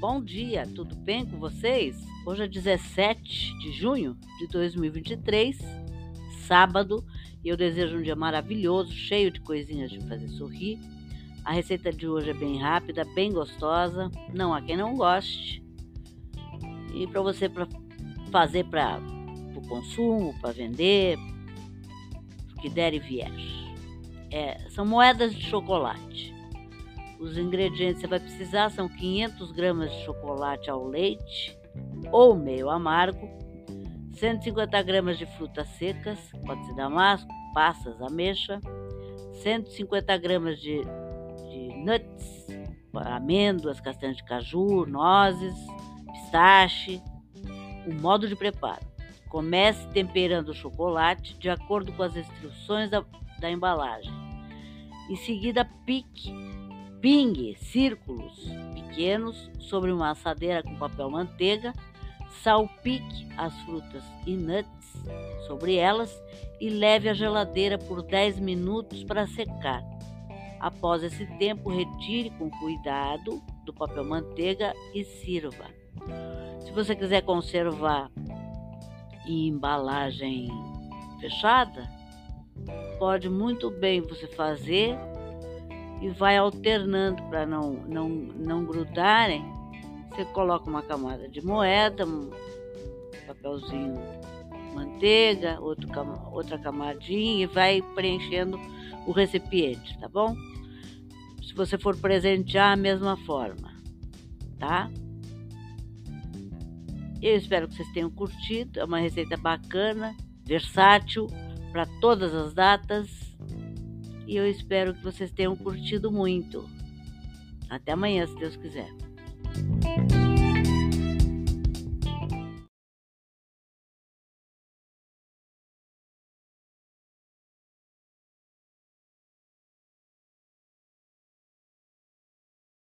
bom dia, tudo bem com vocês? Hoje é 17 de junho de 2023, sábado, e eu desejo um dia maravilhoso, cheio de coisinhas de fazer sorrir. A receita de hoje é bem rápida, bem gostosa, não há quem não goste. E para você pra fazer para o consumo, para vender, o que der e vier. É, são moedas de chocolate. Os ingredientes que você vai precisar são 500 gramas de chocolate ao leite ou meio amargo, 150 gramas de frutas secas, pode ser damasco, passas, ameixa, 150 gramas de, de nuts, amêndoas, castanhas de caju, nozes, pistache. O modo de preparo. Comece temperando o chocolate de acordo com as instruções da, da embalagem. Em seguida, pique Pingue círculos pequenos sobre uma assadeira com papel manteiga, salpique as frutas e nuts sobre elas e leve à geladeira por 10 minutos para secar. Após esse tempo, retire com cuidado do papel manteiga e sirva. Se você quiser conservar em embalagem fechada, pode muito bem você fazer e vai alternando para não, não, não grudarem. Você coloca uma camada de moeda, um papelzinho manteiga, outro, outra camadinha e vai preenchendo o recipiente, tá bom? Se você for presentear, a mesma forma, tá? Eu espero que vocês tenham curtido. É uma receita bacana, versátil para todas as datas e eu espero que vocês tenham curtido muito. Até amanhã, se Deus quiser.